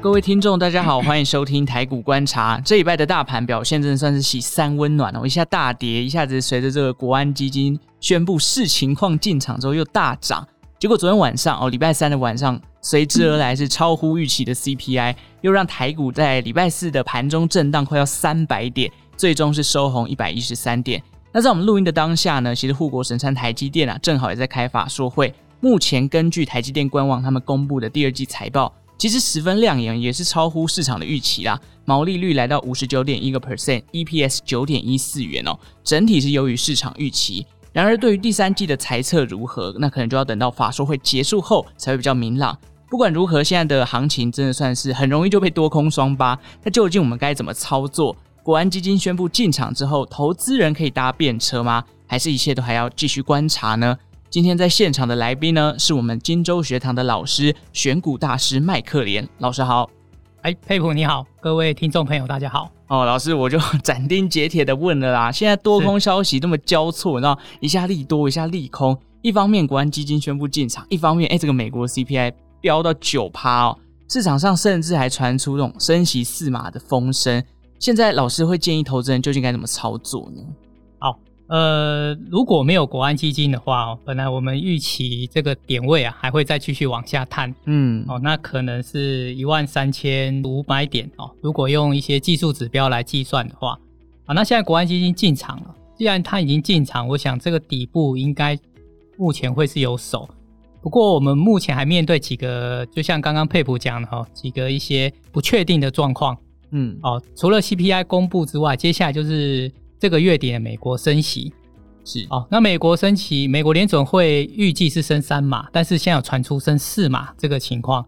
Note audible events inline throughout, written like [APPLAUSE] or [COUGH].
各位听众，大家好，欢迎收听台股观察。[LAUGHS] 这礼拜的大盘表现真的算是喜三温暖哦，一下大跌，一下子随着这个国安基金宣布视情况进场之后又大涨。结果昨天晚上哦，礼拜三的晚上随之而来是超乎预期的 CPI，又让台股在礼拜四的盘中震荡快要三百点，最终是收红一百一十三点。那在我们录音的当下呢，其实护国神山台积电啊，正好也在开法说会。目前根据台积电官网他们公布的第二季财报。其实十分亮眼，也是超乎市场的预期啦。毛利率来到五十九点一个 percent，EPS 九点一四元哦，整体是优于市场预期。然而，对于第三季的财测如何，那可能就要等到法说会结束后才会比较明朗。不管如何，现在的行情真的算是很容易就被多空双八。那究竟我们该怎么操作？国安基金宣布进场之后，投资人可以搭便车吗？还是一切都还要继续观察呢？今天在现场的来宾呢，是我们金州学堂的老师，选股大师麦克连老师好。哎，佩普你好，各位听众朋友大家好。[LAUGHS] 哦，老师我就斩钉截铁的问了啦，现在多空消息这么交错，然后一下利多一下利空，一方面国安基金宣布进场，一方面哎这个美国 CPI 飙到九趴哦，市场上甚至还传出这种升息四码的风声。现在老师会建议投资人究竟该怎么操作呢？呃，如果没有国安基金的话哦，本来我们预期这个点位啊还会再继续往下探，嗯，哦，那可能是一万三千五百点哦。如果用一些技术指标来计算的话，啊，那现在国安基金进场了，既然它已经进场，我想这个底部应该目前会是有手。不过我们目前还面对几个，就像刚刚佩普讲的哈，几个一些不确定的状况，嗯，哦，除了 CPI 公布之外，接下来就是。这个月底的美国升息是哦，那美国升息，美国联准会预计是升三码，但是现在有传出升四码这个情况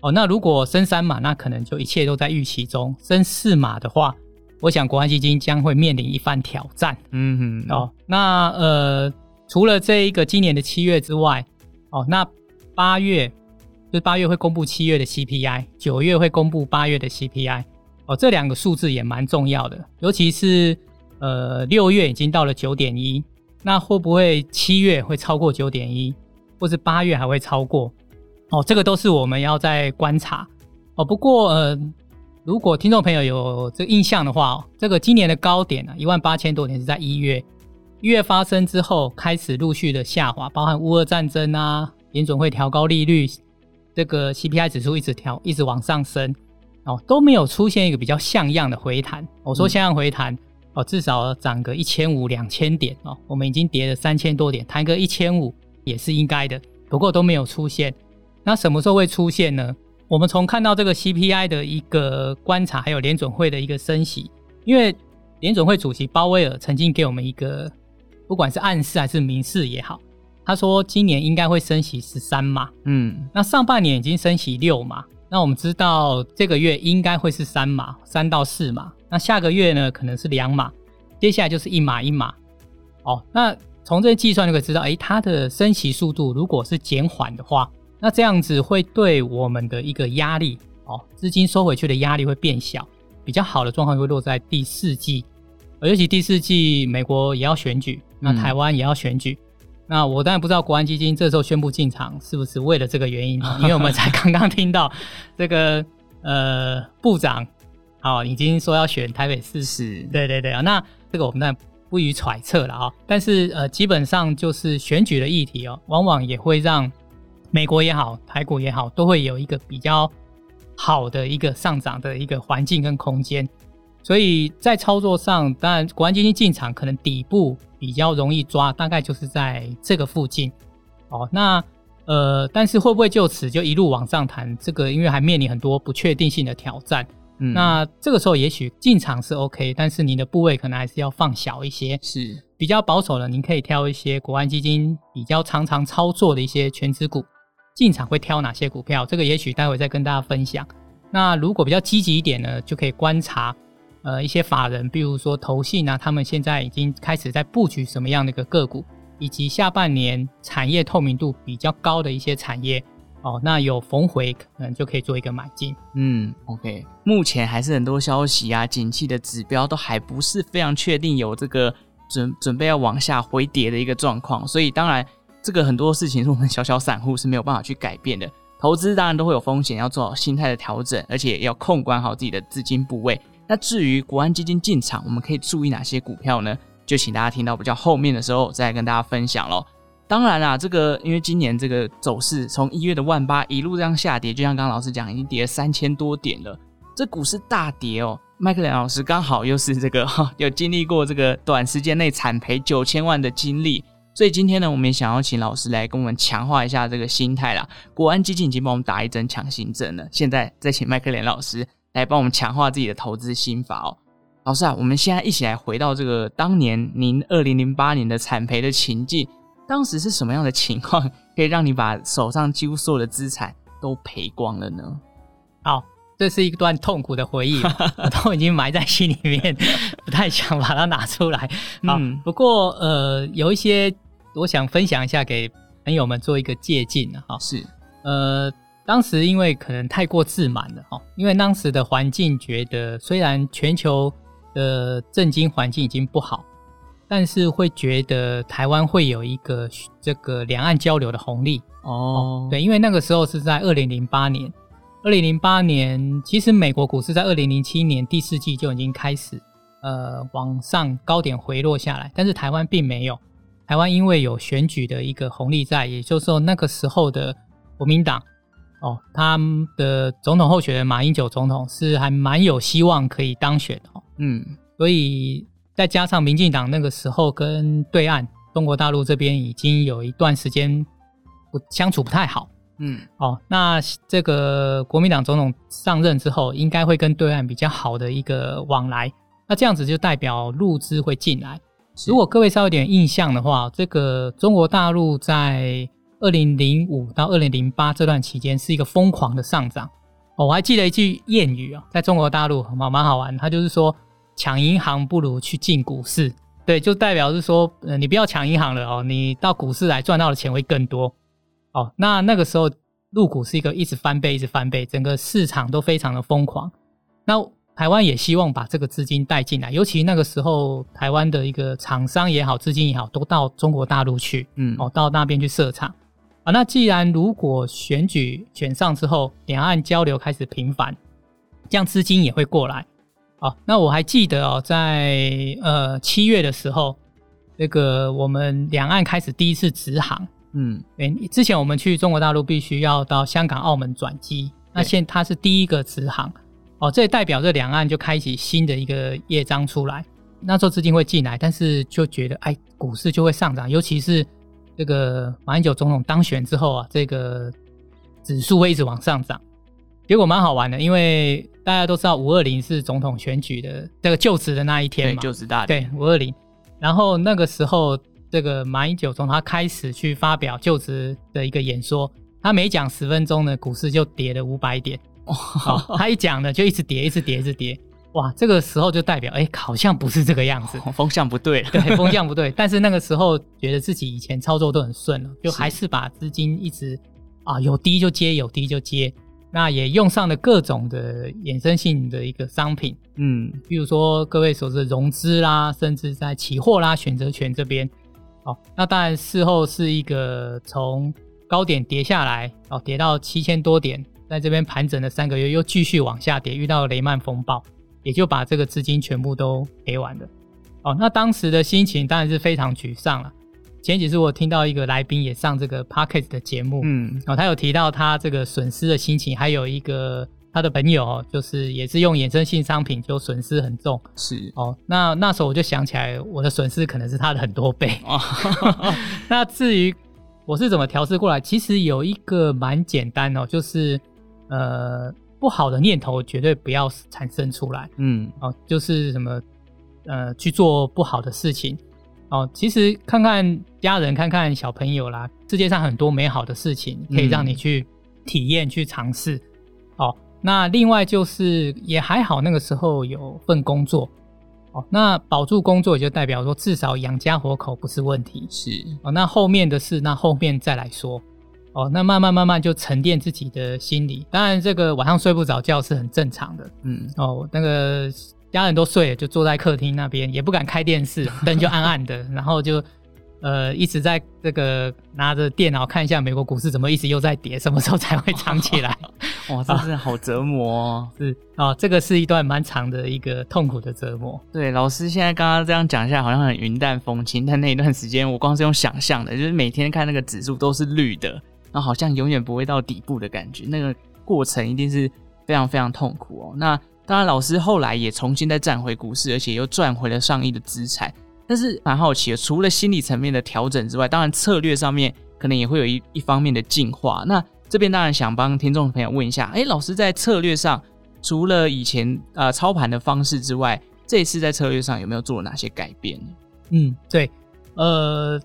哦。那如果升三码，那可能就一切都在预期中；升四码的话，我想国安基金将会面临一番挑战。嗯哼，哦，那呃，除了这一个今年的七月之外，哦，那八月就是八月会公布七月的 CPI，九月会公布八月的 CPI，哦，这两个数字也蛮重要的，尤其是。呃，六月已经到了九点一，那会不会七月会超过九点一，或是八月还会超过？哦，这个都是我们要在观察哦。不过呃，如果听众朋友有这个印象的话，这个今年的高点呢，一万八千多点是在一月，一月发生之后开始陆续的下滑，包含乌俄战争啊，联准会调高利率，这个 CPI 指数一直调，一直往上升，哦，都没有出现一个比较像样的回弹。我说像样回弹。嗯哦，至少涨个一千五两千点哦，我们已经跌了三千多点，弹个一千五也是应该的，不过都没有出现。那什么时候会出现呢？我们从看到这个 CPI 的一个观察，还有联准会的一个升息，因为联准会主席鲍威尔曾经给我们一个，不管是暗示还是明示也好，他说今年应该会升息十三码，嗯，那上半年已经升息六码，那我们知道这个月应该会是三码，三到四码。那下个月呢，可能是两码，接下来就是一码一码。哦，那从这计算就可以知道，诶，它的升息速度如果是减缓的话，那这样子会对我们的一个压力，哦，资金收回去的压力会变小，比较好的状况会落在第四季，尤其第四季美国也要选举，那台湾也要选举，嗯、那我当然不知道国安基金这时候宣布进场是不是为了这个原因，因为我们才刚刚听到这个呃部长。好，已经说要选台北市，是，对对对啊，那这个我们当然不予揣测了啊。但是呃，基本上就是选举的议题哦，往往也会让美国也好，台股也好，都会有一个比较好的一个上涨的一个环境跟空间。所以在操作上，当然国安基金进场可能底部比较容易抓，大概就是在这个附近。哦，那呃，但是会不会就此就一路往上弹？这个因为还面临很多不确定性的挑战。嗯，那这个时候也许进场是 OK，但是您的部位可能还是要放小一些，是比较保守的。您可以挑一些国安基金比较常常操作的一些全值股，进场会挑哪些股票？这个也许待会再跟大家分享。那如果比较积极一点呢，就可以观察呃一些法人，比如说投信啊，他们现在已经开始在布局什么样的一个个股，以及下半年产业透明度比较高的一些产业。哦，那有逢回可能就可以做一个买进。嗯，OK，目前还是很多消息啊，景气的指标都还不是非常确定，有这个准准备要往下回跌的一个状况，所以当然这个很多事情是我们小小散户是没有办法去改变的。投资当然都会有风险，要做好心态的调整，而且要控管好自己的资金部位。那至于国安基金进场，我们可以注意哪些股票呢？就请大家听到比较后面的时候再跟大家分享喽。当然啦，这个因为今年这个走势从一月的万八一路这样下跌，就像刚刚老师讲，已经跌了三千多点了。这股市大跌哦，麦克梁老师刚好又是这个，[LAUGHS] 有经历过这个短时间内惨赔九千万的经历。所以今天呢，我们也想要请老师来跟我们强化一下这个心态啦。国安基金已经帮我们打一针强心针了，现在再请麦克连老师来帮我们强化自己的投资心法哦。老师啊，我们现在一起来回到这个当年您二零零八年的惨赔的情境，当时是什么样的情况，可以让你把手上几乎所有的资产都赔光了呢？好，这是一段痛苦的回忆，[LAUGHS] 我都已经埋在心里面，不太想把它拿出来。好，嗯，不过呃，有一些。我想分享一下，给朋友们做一个借鉴哈。是，呃，当时因为可能太过自满了哈，因为当时的环境觉得，虽然全球的震惊环境已经不好，但是会觉得台湾会有一个这个两岸交流的红利哦。对，因为那个时候是在二零零八年，二零零八年其实美国股市在二零零七年第四季就已经开始呃往上高点回落下来，但是台湾并没有。台湾因为有选举的一个红利在，也就是说那个时候的国民党哦，他们的总统候选人马英九总统是还蛮有希望可以当选的哦。嗯，所以再加上民进党那个时候跟对岸中国大陆这边已经有一段时间不相处不太好。嗯，哦，那这个国民党总统上任之后，应该会跟对岸比较好的一个往来，那这样子就代表陆资会进来。如果各位稍微有点印象的话，这个中国大陆在二零零五到二零零八这段期间是一个疯狂的上涨。哦，我还记得一句谚语啊，在中国大陆蛮蛮好玩，它就是说抢银行不如去进股市。对，就代表是说，呃，你不要抢银行了哦，你到股市来赚到的钱会更多。哦，那那个时候入股是一个一直翻倍，一直翻倍，整个市场都非常的疯狂。那台湾也希望把这个资金带进来，尤其那个时候，台湾的一个厂商也好，资金也好，都到中国大陆去，嗯，哦，到那边去设厂啊。那既然如果选举选上之后，两岸交流开始频繁，这样资金也会过来。哦，那我还记得哦，在呃七月的时候，那个我们两岸开始第一次直航，嗯，之前我们去中国大陆必须要到香港、澳门转机，那现它是第一个直航。哦，这也代表着两岸就开启新的一个业章出来，那时候资金会进来，但是就觉得哎，股市就会上涨，尤其是这个马英九总统当选之后啊，这个指数会一直往上涨。结果蛮好玩的，因为大家都知道五二零是总统选举的这个就职的那一天嘛，就职大对五二零，然后那个时候这个马英九从他开始去发表就职的一个演说，他每讲十分钟呢，股市就跌了五百点。哦，他一讲呢，就一直跌，一直跌，一直跌。哇，这个时候就代表，哎，好像不是这个样子，[LAUGHS] 风向不对了。对，[LAUGHS] 风向不对。但是那个时候觉得自己以前操作都很顺了，就还是把资金一直啊有低就接，有低就接。那也用上了各种的衍生性的一个商品，嗯，比如说各位所说的融资啦，甚至在期货啦、选择权这边。哦，那当然事后是一个从高点跌下来，哦，跌到七千多点。在这边盘整了三个月，又继续往下跌，遇到雷曼风暴，也就把这个资金全部都赔完了。哦，那当时的心情当然是非常沮丧了。前几次我听到一个来宾也上这个 Podcast 的节目，嗯，哦，他有提到他这个损失的心情，还有一个他的朋友，就是也是用衍生性商品，就损失很重。是哦，那那时候我就想起来，我的损失可能是他的很多倍。哦，[LAUGHS] [LAUGHS] 那至于我是怎么调试过来，其实有一个蛮简单哦，就是。呃，不好的念头绝对不要产生出来。嗯，哦，就是什么，呃，去做不好的事情。哦，其实看看家人，看看小朋友啦，世界上很多美好的事情可以让你去体验、嗯、去尝试。哦，那另外就是也还好，那个时候有份工作。哦，那保住工作也就代表说至少养家活口不是问题。是。哦，那后面的事，那后面再来说。哦，那慢慢慢慢就沉淀自己的心理。当然，这个晚上睡不着觉是很正常的。嗯，哦，那个家人都睡了，就坐在客厅那边，也不敢开电视，[LAUGHS] 灯就暗暗的，然后就呃，一直在这个拿着电脑看一下美国股市怎么一直又在跌，什么时候才会涨起来？[LAUGHS] 哇，真是好折磨哦！[LAUGHS] 是啊，这个是一段蛮长的一个痛苦的折磨。对，老师现在刚刚这样讲一下，好像很云淡风轻，但那一段时间我光是用想象的，就是每天看那个指数都是绿的，然后好像永远不会到底部的感觉，那个过程一定是非常非常痛苦哦。那当然，老师后来也重新再站回股市，而且又赚回了上亿的资产。但是蛮好奇的，除了心理层面的调整之外，当然策略上面可能也会有一一方面的进化。那这边当然想帮听众朋友问一下，哎，老师在策略上除了以前呃操盘的方式之外，这次在策略上有没有做哪些改变？嗯，对，呃，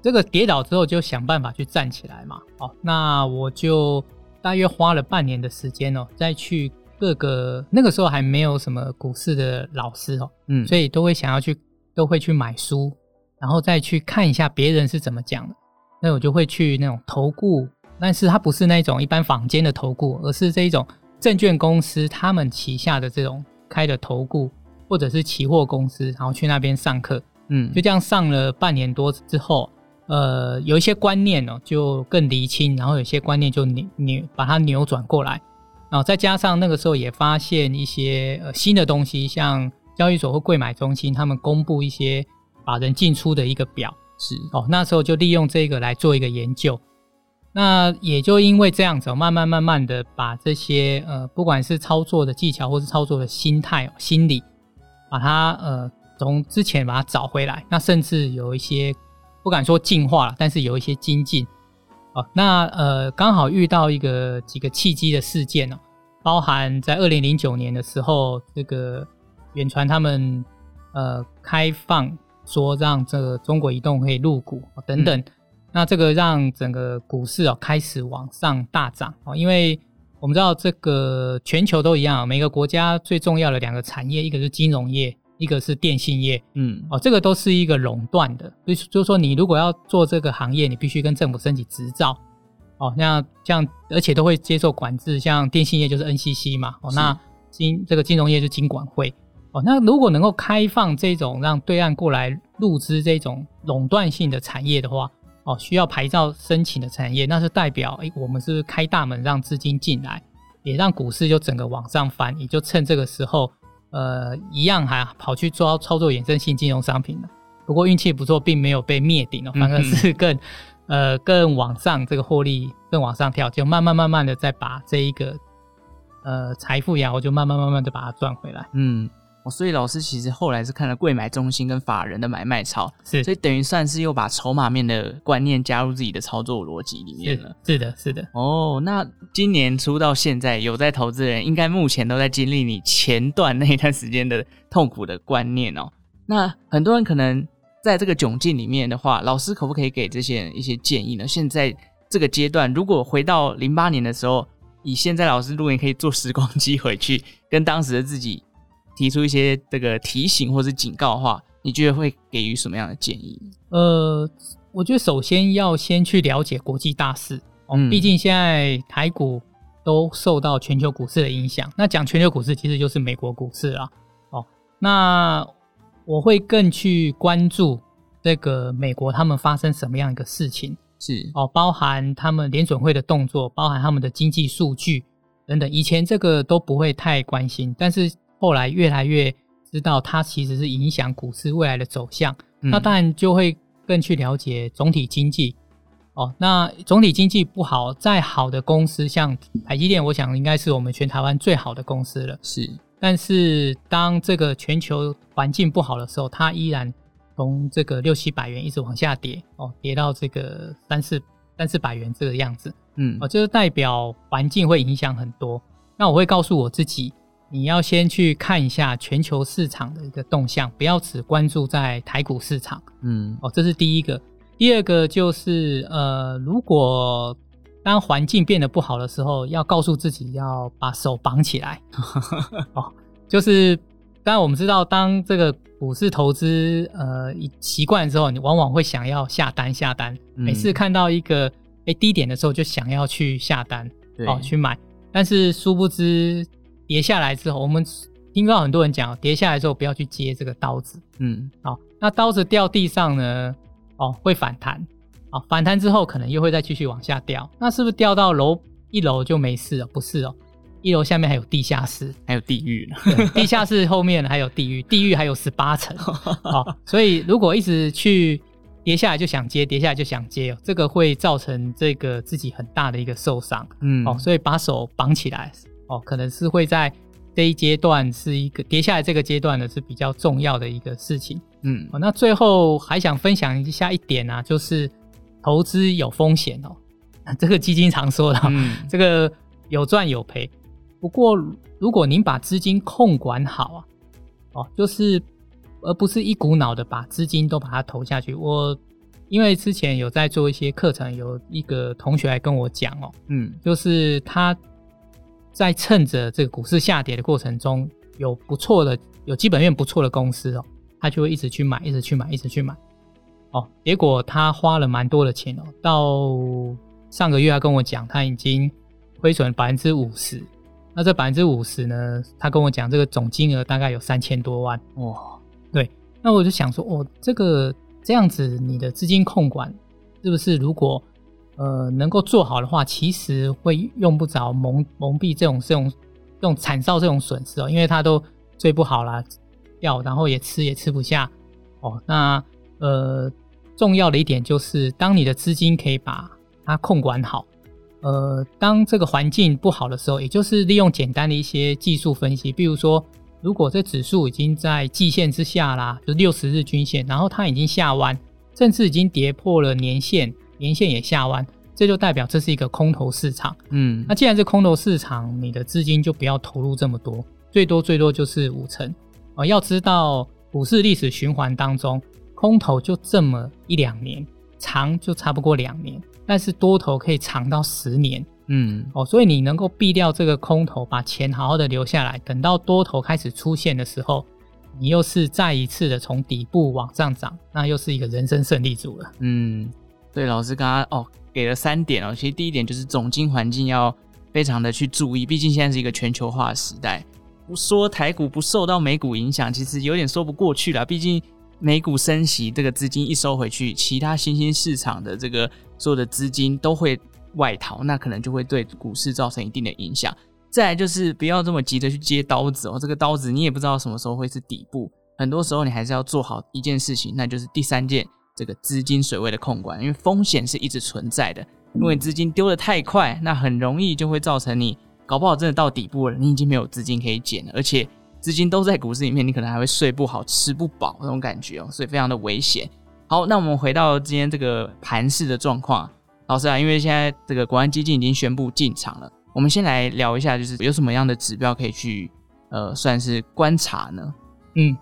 这个跌倒之后就想办法去站起来嘛。哦，那我就大约花了半年的时间哦，再去各个那个时候还没有什么股市的老师哦，嗯，所以都会想要去。都会去买书，然后再去看一下别人是怎么讲的。那我就会去那种投顾，但是它不是那种一般坊间的投顾，而是这一种证券公司他们旗下的这种开的投顾，或者是期货公司，然后去那边上课。嗯，就这样上了半年多之后，呃，有一些观念哦就更厘清，然后有些观念就扭扭把它扭转过来，然后再加上那个时候也发现一些呃新的东西，像。交易所或柜买中心，他们公布一些法人进出的一个表，是哦，那时候就利用这个来做一个研究。那也就因为这样子，慢慢慢慢的把这些呃，不管是操作的技巧或是操作的心态、心理，把它呃从之前把它找回来。那甚至有一些不敢说进化了，但是有一些精进。哦，那呃刚好遇到一个几个契机的事件哦，包含在二零零九年的时候这个。远传他们呃开放说让这个中国移动可以入股等等，嗯、那这个让整个股市哦开始往上大涨哦，因为我们知道这个全球都一样，每个国家最重要的两个产业，一个是金融业，一个是电信业，嗯哦，这个都是一个垄断的，所以就是说你如果要做这个行业，你必须跟政府申请执照哦，那这样而且都会接受管制，像电信业就是 NCC 嘛哦，那金这个金融业就金管会。哦，那如果能够开放这种让对岸过来入资这种垄断性的产业的话，哦，需要牌照申请的产业，那是代表，诶，我们是开大门让资金进来，也让股市就整个往上翻，也就趁这个时候，呃，一样还跑去抓操作衍生性金融商品了。不过运气不错，并没有被灭顶哦，反而是更，嗯、呃，更往上这个获利更往上跳，就慢慢慢慢的再把这一个，呃，财富呀，我就慢慢慢慢的把它赚回来，嗯。所以老师其实后来是看了柜买中心跟法人的买卖操，是，所以等于算是又把筹码面的观念加入自己的操作逻辑里面了。是的，是的。哦，那今年初到现在有在投资人，应该目前都在经历你前段那一段时间的痛苦的观念哦。那很多人可能在这个窘境里面的话，老师可不可以给这些人一些建议呢？现在这个阶段，如果回到零八年的时候，以现在老师如果你可以坐时光机回去，跟当时的自己。提出一些这个提醒或是警告的话，你觉得会给予什么样的建议？呃，我觉得首先要先去了解国际大事哦，嗯、毕竟现在台股都受到全球股市的影响。那讲全球股市，其实就是美国股市啊。哦，那我会更去关注这个美国他们发生什么样一个事情，是哦，包含他们联准会的动作，包含他们的经济数据等等。以前这个都不会太关心，但是。后来越来越知道，它其实是影响股市未来的走向。嗯、那当然就会更去了解总体经济。哦，那总体经济不好，再好的公司，像台积电，我想应该是我们全台湾最好的公司了。是，但是当这个全球环境不好的时候，它依然从这个六七百元一直往下跌，哦，跌到这个三四三四百元这个样子。嗯，哦，就是代表环境会影响很多。那我会告诉我自己。你要先去看一下全球市场的一个动向，不要只关注在台股市场。嗯，哦，这是第一个。第二个就是，呃，如果当环境变得不好的时候，要告诉自己要把手绑起来。[LAUGHS] 哦，就是，当然我们知道，当这个股市投资呃习惯之后，你往往会想要下单下单。嗯、每次看到一个诶低点的时候，就想要去下单，哦，去买。但是殊不知。跌下来之后，我们听到很多人讲，跌下来之后不要去接这个刀子。嗯，好，那刀子掉地上呢，哦，会反弹，哦，反弹之后可能又会再继续往下掉，那是不是掉到楼一楼就没事了？不是哦，一楼下面还有地下室，还有地狱呢。地下室后面还有地狱，地狱还有十八层，哦，所以如果一直去跌下来就想接，跌下来就想接，这个会造成这个自己很大的一个受伤，嗯，哦，所以把手绑起来，哦，可能是会在。这一阶段是一个跌下来，这个阶段呢是比较重要的一个事情。嗯，那最后还想分享一下一点啊，就是投资有风险哦。[LAUGHS] 这个基金常说的，嗯、这个有赚有赔。不过如果您把资金控管好啊，哦，就是而不是一股脑的把资金都把它投下去。我因为之前有在做一些课程，有一个同学来跟我讲哦，嗯，就是他。在趁着这个股市下跌的过程中，有不错的、有基本面不错的公司哦，他就会一直去买，一直去买，一直去买。哦，结果他花了蛮多的钱哦，到上个月他跟我讲，他已经亏损百分之五十。那这百分之五十呢，他跟我讲这个总金额大概有三千多万。哇，对。那我就想说，哦，这个这样子，你的资金控管是不是如果？呃，能够做好的话，其实会用不着蒙蒙蔽这种这种这种惨遭这种损失哦，因为它都追不好啦，药，然后也吃也吃不下哦。那呃，重要的一点就是，当你的资金可以把它控管好，呃，当这个环境不好的时候，也就是利用简单的一些技术分析，比如说，如果这指数已经在季线之下啦，就六十日均线，然后它已经下弯，甚至已经跌破了年线。年线也下弯，这就代表这是一个空头市场。嗯，那既然是空头市场，你的资金就不要投入这么多，最多最多就是五成。呃，要知道股市历史循环当中，空头就这么一两年，长就差不过两年，但是多头可以长到十年。嗯，哦，所以你能够避掉这个空头，把钱好好的留下来，等到多头开始出现的时候，你又是再一次的从底部往上涨，那又是一个人生胜利组了。嗯。对，老师刚刚哦给了三点哦，其实第一点就是总经环境要非常的去注意，毕竟现在是一个全球化时代，不说台股不受到美股影响，其实有点说不过去了。毕竟美股升息，这个资金一收回去，其他新兴市场的这个所有的资金都会外逃，那可能就会对股市造成一定的影响。再来就是不要这么急着去接刀子哦，这个刀子你也不知道什么时候会是底部，很多时候你还是要做好一件事情，那就是第三件。这个资金水位的控管，因为风险是一直存在的。因为资金丢得太快，那很容易就会造成你搞不好真的到底部了，你已经没有资金可以捡了，而且资金都在股市里面，你可能还会睡不好、吃不饱那种感觉哦，所以非常的危险。好，那我们回到今天这个盘势的状况，老师啊，因为现在这个国安基金已经宣布进场了，我们先来聊一下，就是有什么样的指标可以去呃算是观察呢？嗯。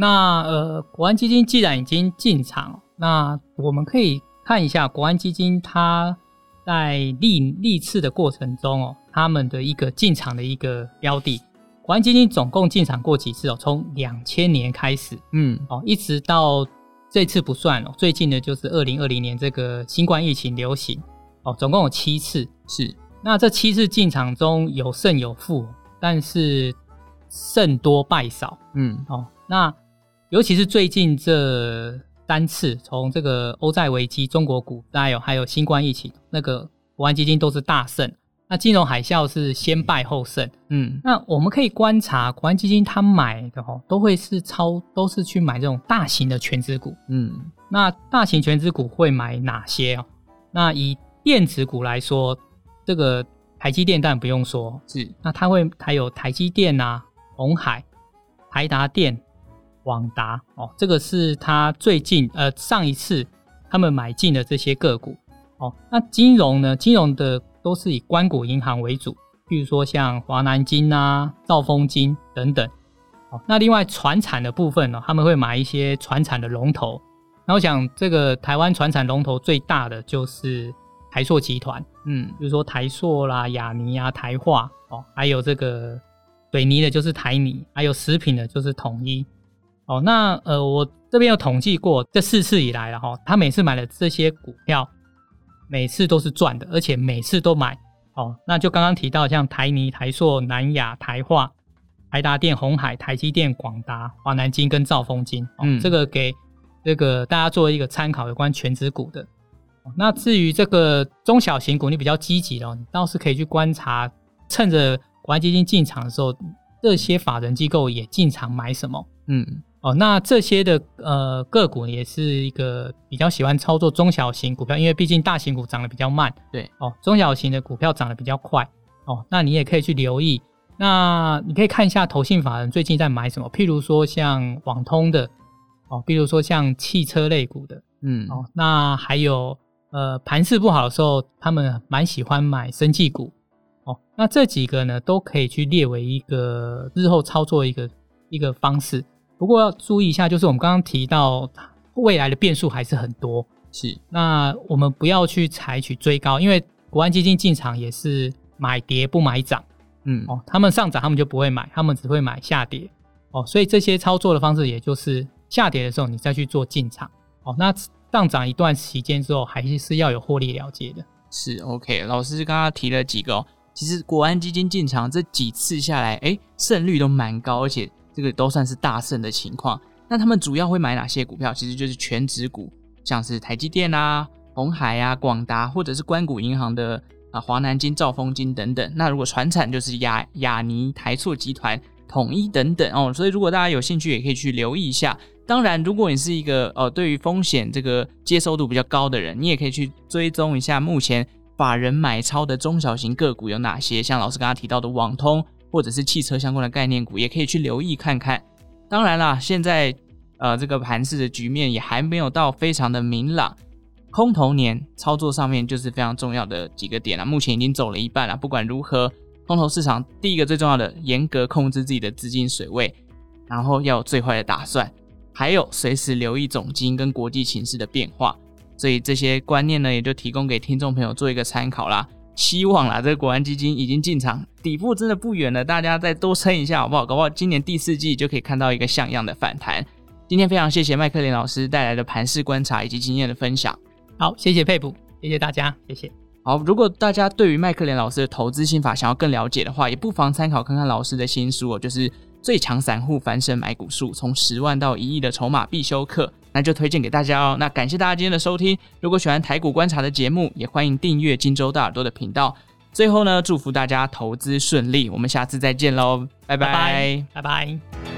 那呃，国安基金既然已经进场，那我们可以看一下国安基金它在历历次的过程中哦，他们的一个进场的一个标的。国安基金总共进场过几次哦？从两千年开始，嗯，哦，一直到这次不算哦，最近的就是二零二零年这个新冠疫情流行哦，总共有七次。是，那这七次进场中有胜有负，但是胜多败少，嗯，哦，那。尤其是最近这三次，从这个欧债危机、中国股灾有还有新冠疫情，那个国安基金都是大胜。那金融海啸是先败后胜。嗯，那我们可以观察国安基金他买的哦，都会是超，都是去买这种大型的全资股。嗯，那大型全资股会买哪些哦？那以电子股来说，这个台积电当然不用说，是。那它会还有台积电啊、鸿海、台达电。广达哦，这个是他最近呃上一次他们买进的这些个股哦。那金融呢？金融的都是以官股银行为主，比如说像华南金啊、兆丰金等等。哦，那另外船产的部分呢，他们会买一些船产的龙头。那我想这个台湾船产龙头最大的就是台塑集团，嗯，比如说台塑啦、亚尼啊、台化哦，还有这个水泥的就是台泥，还有食品的就是统一。哦，那呃，我这边有统计过，这四次以来了哈，他每次买的这些股票，每次都是赚的，而且每次都买。哦，那就刚刚提到像台泥、台塑、南亚、台化、台达电、红海、台积电、广达、华南金跟兆丰金，哦，嗯，这个给这个大家作为一个参考，有关全职股的。那至于这个中小型股，你比较积极的，你倒是可以去观察，趁着国安基金进场的时候，这些法人机构也进场买什么？嗯，哦，那这些的呃个股也是一个比较喜欢操作中小型股票，因为毕竟大型股涨得比较慢，对，哦，中小型的股票涨得比较快，哦，那你也可以去留意。那你可以看一下投信法人最近在买什么，譬如说像网通的，哦，譬如说像汽车类股的，嗯，哦，那还有呃盘势不好的时候，他们蛮喜欢买生技股，哦，那这几个呢都可以去列为一个日后操作一个一个方式。不过要注意一下，就是我们刚刚提到未来的变数还是很多，是，那我们不要去采取追高，因为国安基金进场也是买跌不买涨。嗯哦，他们上涨，他们就不会买，他们只会买下跌哦，所以这些操作的方式，也就是下跌的时候你再去做进场哦。那上涨一段时间之后，还是要有获利了结的。是 OK，老师刚刚提了几个哦，其实国安基金进场这几次下来，哎，胜率都蛮高，而且这个都算是大胜的情况。那他们主要会买哪些股票？其实就是全值股，像是台积电啊、鸿海啊、广达，或者是关谷银行的。啊，华南金、兆丰金等等。那如果传产就是亚亚泥、台塑集团、统一等等哦。所以如果大家有兴趣，也可以去留意一下。当然，如果你是一个呃对于风险这个接受度比较高的人，你也可以去追踪一下目前法人买超的中小型个股有哪些。像老师刚刚提到的网通或者是汽车相关的概念股，也可以去留意看看。当然啦，现在呃这个盘势的局面也还没有到非常的明朗。空头年操作上面就是非常重要的几个点了，目前已经走了一半了。不管如何，空头市场第一个最重要的，严格控制自己的资金水位，然后要有最坏的打算，还有随时留意总金跟国际形势的变化。所以这些观念呢，也就提供给听众朋友做一个参考啦。希望啦，这个国安基金已经进场，底部真的不远了，大家再多撑一下好不好？搞不好今年第四季就可以看到一个像样的反弹。今天非常谢谢麦克连老师带来的盘势观察以及经验的分享。好，谢谢佩普，谢谢大家，谢谢。好，如果大家对于麦克连老师的投资心法想要更了解的话，也不妨参考看看老师的新书哦，就是《最强散户翻身买股术：从十万到一亿的筹码必修课》，那就推荐给大家哦。那感谢大家今天的收听，如果喜欢台股观察的节目，也欢迎订阅金州大耳朵的频道。最后呢，祝福大家投资顺利，我们下次再见喽，拜拜，拜拜。拜拜。